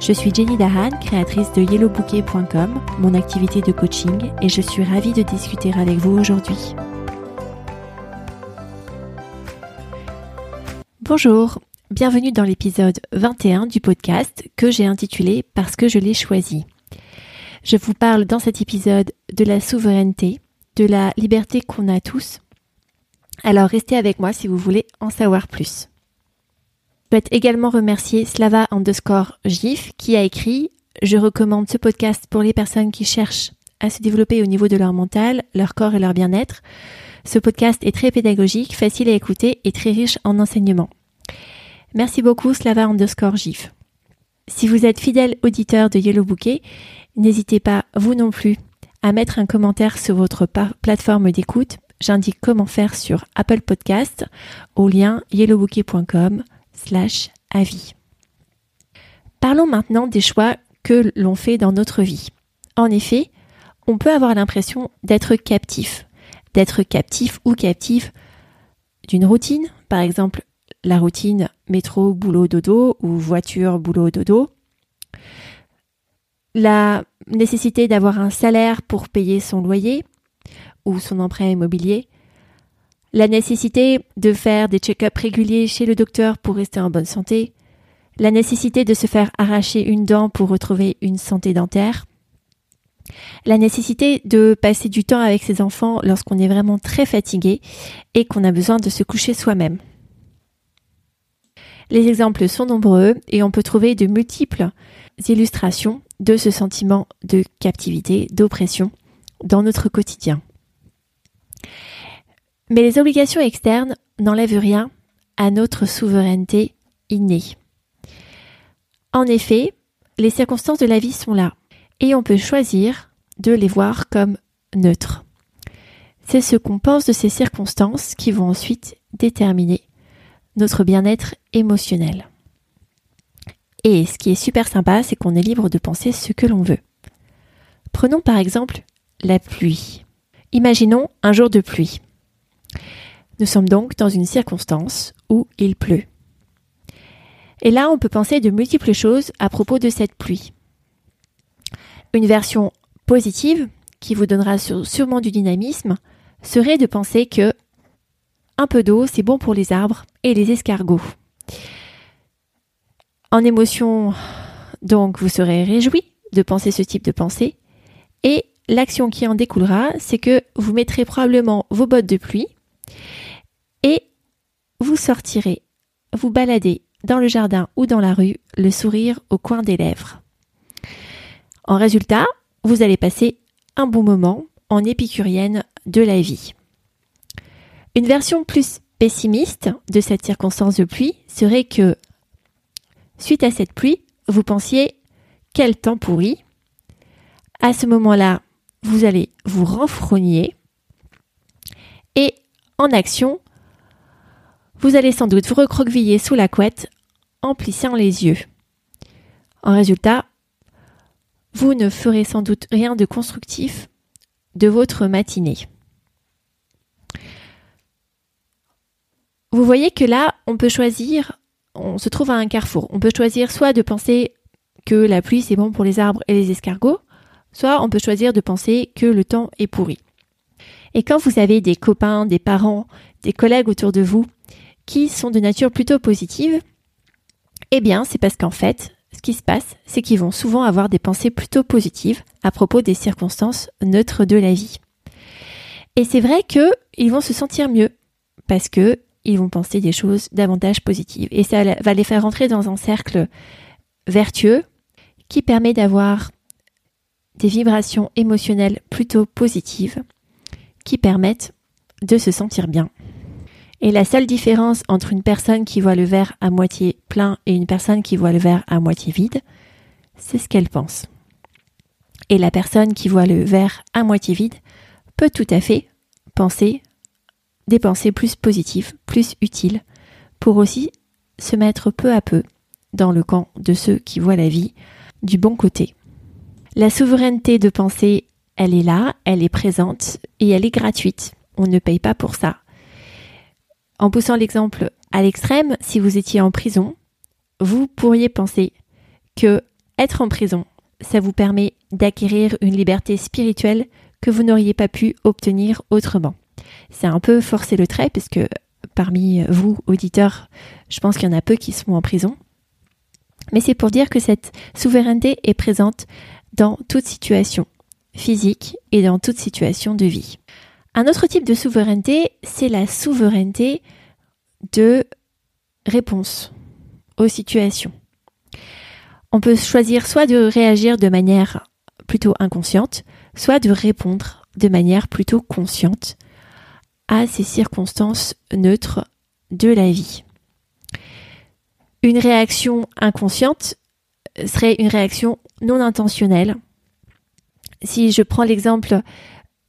Je suis Jenny Dahan, créatrice de yellowbouquet.com, mon activité de coaching, et je suis ravie de discuter avec vous aujourd'hui. Bonjour, bienvenue dans l'épisode 21 du podcast que j'ai intitulé Parce que je l'ai choisi. Je vous parle dans cet épisode de la souveraineté, de la liberté qu'on a tous. Alors restez avec moi si vous voulez en savoir plus. Je souhaite également remercier Slava underscore GIF qui a écrit Je recommande ce podcast pour les personnes qui cherchent à se développer au niveau de leur mental, leur corps et leur bien-être. Ce podcast est très pédagogique, facile à écouter et très riche en enseignements. Merci beaucoup Slava underscore GIF. Si vous êtes fidèle auditeur de Yellow Bouquet, n'hésitez pas, vous non plus, à mettre un commentaire sur votre plateforme d'écoute. J'indique comment faire sur Apple Podcast au lien yellowbouquet.com avis. Parlons maintenant des choix que l'on fait dans notre vie. En effet, on peut avoir l'impression d'être captif, d'être captif ou captive d'une routine, par exemple la routine métro, boulot, dodo ou voiture, boulot, dodo. La nécessité d'avoir un salaire pour payer son loyer ou son emprunt immobilier, la nécessité de faire des check-ups réguliers chez le docteur pour rester en bonne santé, la nécessité de se faire arracher une dent pour retrouver une santé dentaire, la nécessité de passer du temps avec ses enfants lorsqu'on est vraiment très fatigué et qu'on a besoin de se coucher soi-même. Les exemples sont nombreux et on peut trouver de multiples illustrations de ce sentiment de captivité, d'oppression dans notre quotidien. Mais les obligations externes n'enlèvent rien à notre souveraineté innée. En effet, les circonstances de la vie sont là et on peut choisir de les voir comme neutres. C'est ce qu'on pense de ces circonstances qui vont ensuite déterminer notre bien-être émotionnel. Et ce qui est super sympa, c'est qu'on est libre de penser ce que l'on veut. Prenons par exemple la pluie. Imaginons un jour de pluie. Nous sommes donc dans une circonstance où il pleut. Et là, on peut penser de multiples choses à propos de cette pluie. Une version positive, qui vous donnera sûrement du dynamisme, serait de penser que un peu d'eau, c'est bon pour les arbres et les escargots. En émotion, donc, vous serez réjoui de penser ce type de pensée. Et l'action qui en découlera, c'est que vous mettrez probablement vos bottes de pluie vous sortirez, vous baladez dans le jardin ou dans la rue, le sourire au coin des lèvres. En résultat, vous allez passer un bon moment en épicurienne de la vie. Une version plus pessimiste de cette circonstance de pluie serait que, suite à cette pluie, vous pensiez quel temps pourri. À ce moment-là, vous allez vous renfrogner et en action, vous allez sans doute vous recroqueviller sous la couette en plissant les yeux. En résultat, vous ne ferez sans doute rien de constructif de votre matinée. Vous voyez que là, on peut choisir, on se trouve à un carrefour. On peut choisir soit de penser que la pluie c'est bon pour les arbres et les escargots, soit on peut choisir de penser que le temps est pourri. Et quand vous avez des copains, des parents, des collègues autour de vous qui sont de nature plutôt positive, eh bien, c'est parce qu'en fait, ce qui se passe, c'est qu'ils vont souvent avoir des pensées plutôt positives à propos des circonstances neutres de la vie. Et c'est vrai qu'ils vont se sentir mieux parce que ils vont penser des choses davantage positives. Et ça va les faire rentrer dans un cercle vertueux qui permet d'avoir des vibrations émotionnelles plutôt positives qui permettent de se sentir bien. Et la seule différence entre une personne qui voit le verre à moitié plein et une personne qui voit le verre à moitié vide, c'est ce qu'elle pense. Et la personne qui voit le verre à moitié vide peut tout à fait penser des pensées plus positives, plus utiles, pour aussi se mettre peu à peu dans le camp de ceux qui voient la vie du bon côté. La souveraineté de penser, elle est là, elle est présente et elle est gratuite. On ne paye pas pour ça. En poussant l'exemple à l'extrême, si vous étiez en prison, vous pourriez penser que être en prison, ça vous permet d'acquérir une liberté spirituelle que vous n'auriez pas pu obtenir autrement. C'est un peu forcer le trait puisque parmi vous, auditeurs, je pense qu'il y en a peu qui sont en prison. Mais c'est pour dire que cette souveraineté est présente dans toute situation physique et dans toute situation de vie. Un autre type de souveraineté, c'est la souveraineté de réponse aux situations. On peut choisir soit de réagir de manière plutôt inconsciente, soit de répondre de manière plutôt consciente à ces circonstances neutres de la vie. Une réaction inconsciente serait une réaction non intentionnelle. Si je prends l'exemple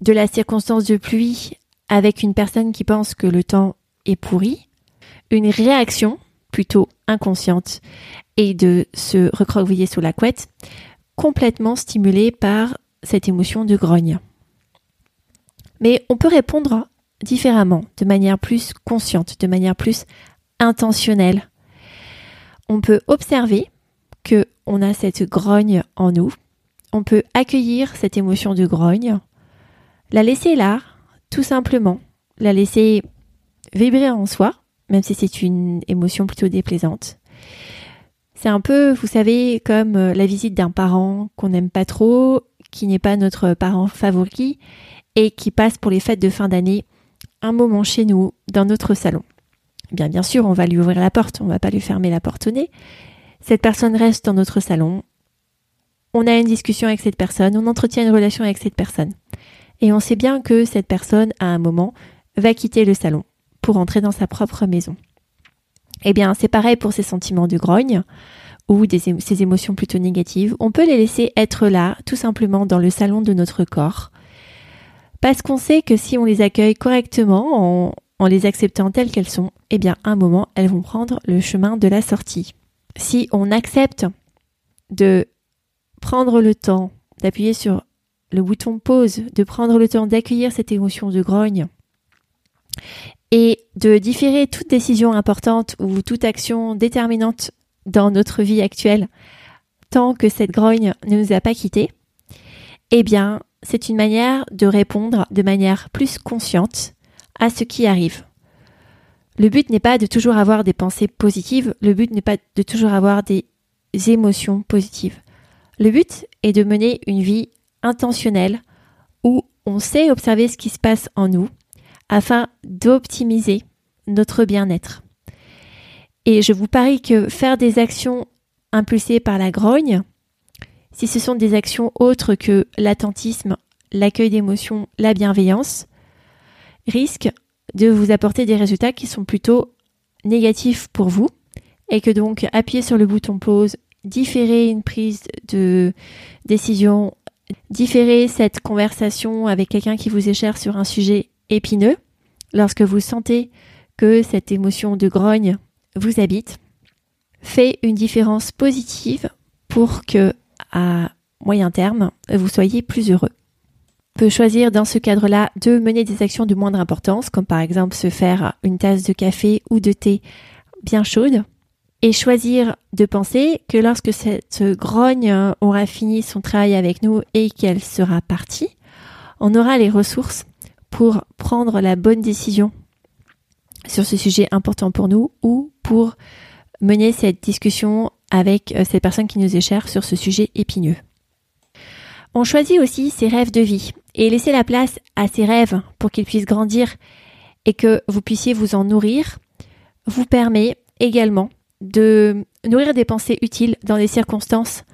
de la circonstance de pluie avec une personne qui pense que le temps est pourri, une réaction plutôt inconsciente et de se recroqueviller sous la couette, complètement stimulée par cette émotion de grogne. Mais on peut répondre différemment, de manière plus consciente, de manière plus intentionnelle. On peut observer que on a cette grogne en nous. On peut accueillir cette émotion de grogne, la laisser là, tout simplement, la laisser vibrer en soi, même si c'est une émotion plutôt déplaisante. C'est un peu, vous savez, comme euh, la visite d'un parent qu'on n'aime pas trop, qui n'est pas notre parent favori et qui passe pour les fêtes de fin d'année un moment chez nous, dans notre salon. Bien, bien sûr, on va lui ouvrir la porte, on va pas lui fermer la porte au nez. Cette personne reste dans notre salon. On a une discussion avec cette personne, on entretient une relation avec cette personne. Et on sait bien que cette personne, à un moment, va quitter le salon pour entrer dans sa propre maison. Eh bien, c'est pareil pour ces sentiments de grogne ou ces émotions plutôt négatives. On peut les laisser être là, tout simplement dans le salon de notre corps, parce qu'on sait que si on les accueille correctement, en, en les acceptant telles qu'elles sont, eh bien, à un moment, elles vont prendre le chemin de la sortie. Si on accepte de prendre le temps d'appuyer sur le bouton pause, de prendre le temps d'accueillir cette émotion de grogne et de différer toute décision importante ou toute action déterminante dans notre vie actuelle tant que cette grogne ne nous a pas quittés, eh bien, c'est une manière de répondre de manière plus consciente à ce qui arrive. Le but n'est pas de toujours avoir des pensées positives, le but n'est pas de toujours avoir des émotions positives. Le but est de mener une vie intentionnelle où on sait observer ce qui se passe en nous afin d'optimiser notre bien-être. Et je vous parie que faire des actions impulsées par la grogne, si ce sont des actions autres que l'attentisme, l'accueil d'émotions, la bienveillance, risque de vous apporter des résultats qui sont plutôt négatifs pour vous et que donc appuyer sur le bouton pause, différer une prise de décision, différer cette conversation avec quelqu'un qui vous est cher sur un sujet épineux, lorsque vous sentez que cette émotion de grogne vous habite, fait une différence positive pour que à moyen terme vous soyez plus heureux. Peut choisir dans ce cadre-là de mener des actions de moindre importance, comme par exemple se faire une tasse de café ou de thé bien chaude, et choisir de penser que lorsque cette grogne aura fini son travail avec nous et qu'elle sera partie, on aura les ressources pour prendre la bonne décision sur ce sujet important pour nous ou pour mener cette discussion avec euh, cette personne qui nous est chère sur ce sujet épineux. On choisit aussi ses rêves de vie et laisser la place à ces rêves pour qu'ils puissent grandir et que vous puissiez vous en nourrir vous permet également de nourrir des pensées utiles dans des circonstances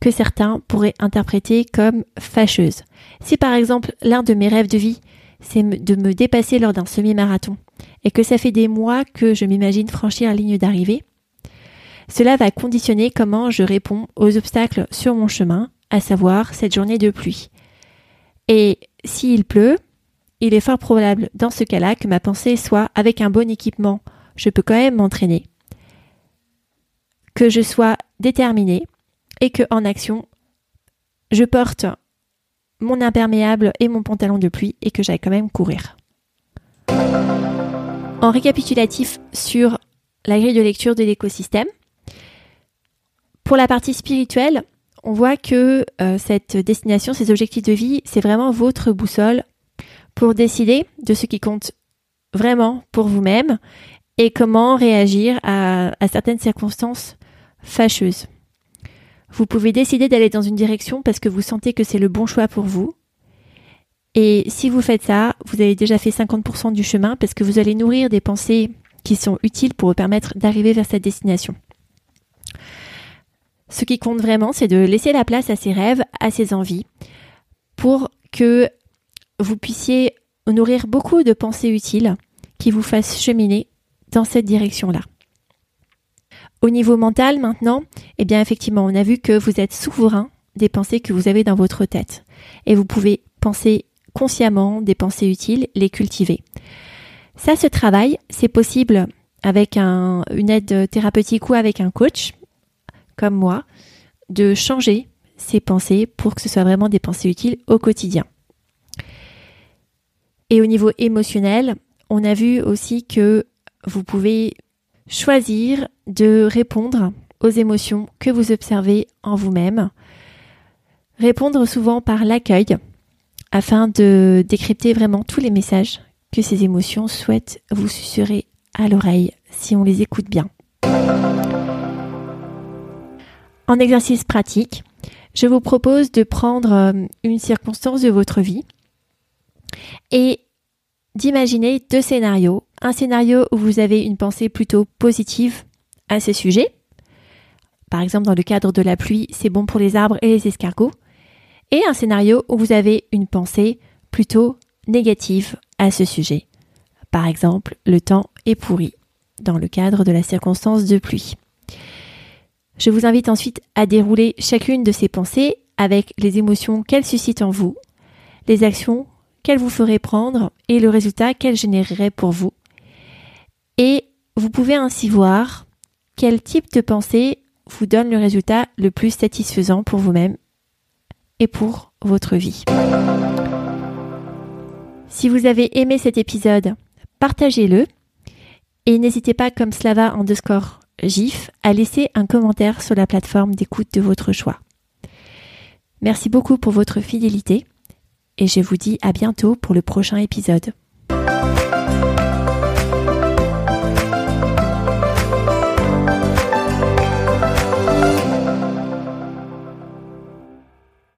que certains pourraient interpréter comme fâcheuses. Si par exemple l'un de mes rêves de vie, c'est de me dépasser lors d'un semi-marathon, et que ça fait des mois que je m'imagine franchir la ligne d'arrivée, cela va conditionner comment je réponds aux obstacles sur mon chemin à savoir cette journée de pluie. Et s'il pleut, il est fort probable dans ce cas-là que ma pensée soit avec un bon équipement, je peux quand même m'entraîner, que je sois déterminée et que en action, je porte mon imperméable et mon pantalon de pluie et que j'aille quand même courir. En récapitulatif sur la grille de lecture de l'écosystème, pour la partie spirituelle, on voit que euh, cette destination, ces objectifs de vie, c'est vraiment votre boussole pour décider de ce qui compte vraiment pour vous-même et comment réagir à, certaines circonstances fâcheuses. Vous pouvez décider d'aller dans une direction parce que vous sentez que c'est le bon choix pour vous. Et si vous faites ça, vous avez déjà fait 50% du chemin parce que vous allez nourrir des pensées qui sont utiles pour vous permettre d'arriver vers cette destination. Ce qui compte vraiment, c'est de laisser la place à ses rêves, à ses envies, pour que vous puissiez nourrir beaucoup de pensées utiles qui vous fassent cheminer dans cette direction-là. Au niveau mental maintenant, eh bien effectivement, on a vu que vous êtes souverain des pensées que vous avez dans votre tête et vous pouvez penser consciemment des pensées utiles, les cultiver. Ça, ce travail, c'est possible avec une aide thérapeutique ou avec un coach, comme moi, de changer ses pensées pour que ce soit vraiment des pensées utiles au quotidien. Et au niveau émotionnel, on a vu aussi que vous pouvez choisir de répondre aux émotions que vous observez en vous-même. Répondre souvent par l'accueil afin de décrypter vraiment tous les messages que ces émotions souhaitent vous susurrer à l'oreille si on les écoute bien. En exercice pratique, je vous propose de prendre euh, une circonstance de votre vie et d'imaginer deux scénarios. Un scénario où vous avez une pensée plutôt positive à ce sujet. Par exemple, dans le cadre de la pluie, c'est bon pour les arbres et les escargots. Et un scénario où vous avez une pensée plutôt négative à ce sujet. Par exemple, le temps est pourri dans le cadre de la circonstance de pluie. Je vous invite ensuite à dérouler chacune de ces pensées avec les émotions qu'elles suscitent en vous, les actions qu'elles vous feraient prendre et le résultat qu'elles généreraient pour vous. Et vous pouvez ainsi voir quel type de pensée vous donne le résultat le plus satisfaisant pour vous-même et pour votre vie. Si vous avez aimé cet épisode, partagez-le et n'hésitez pas comme Slava underscore GIF à laisser un commentaire sur la plateforme d'écoute de votre choix. Merci beaucoup pour votre fidélité et je vous dis à bientôt pour le prochain épisode.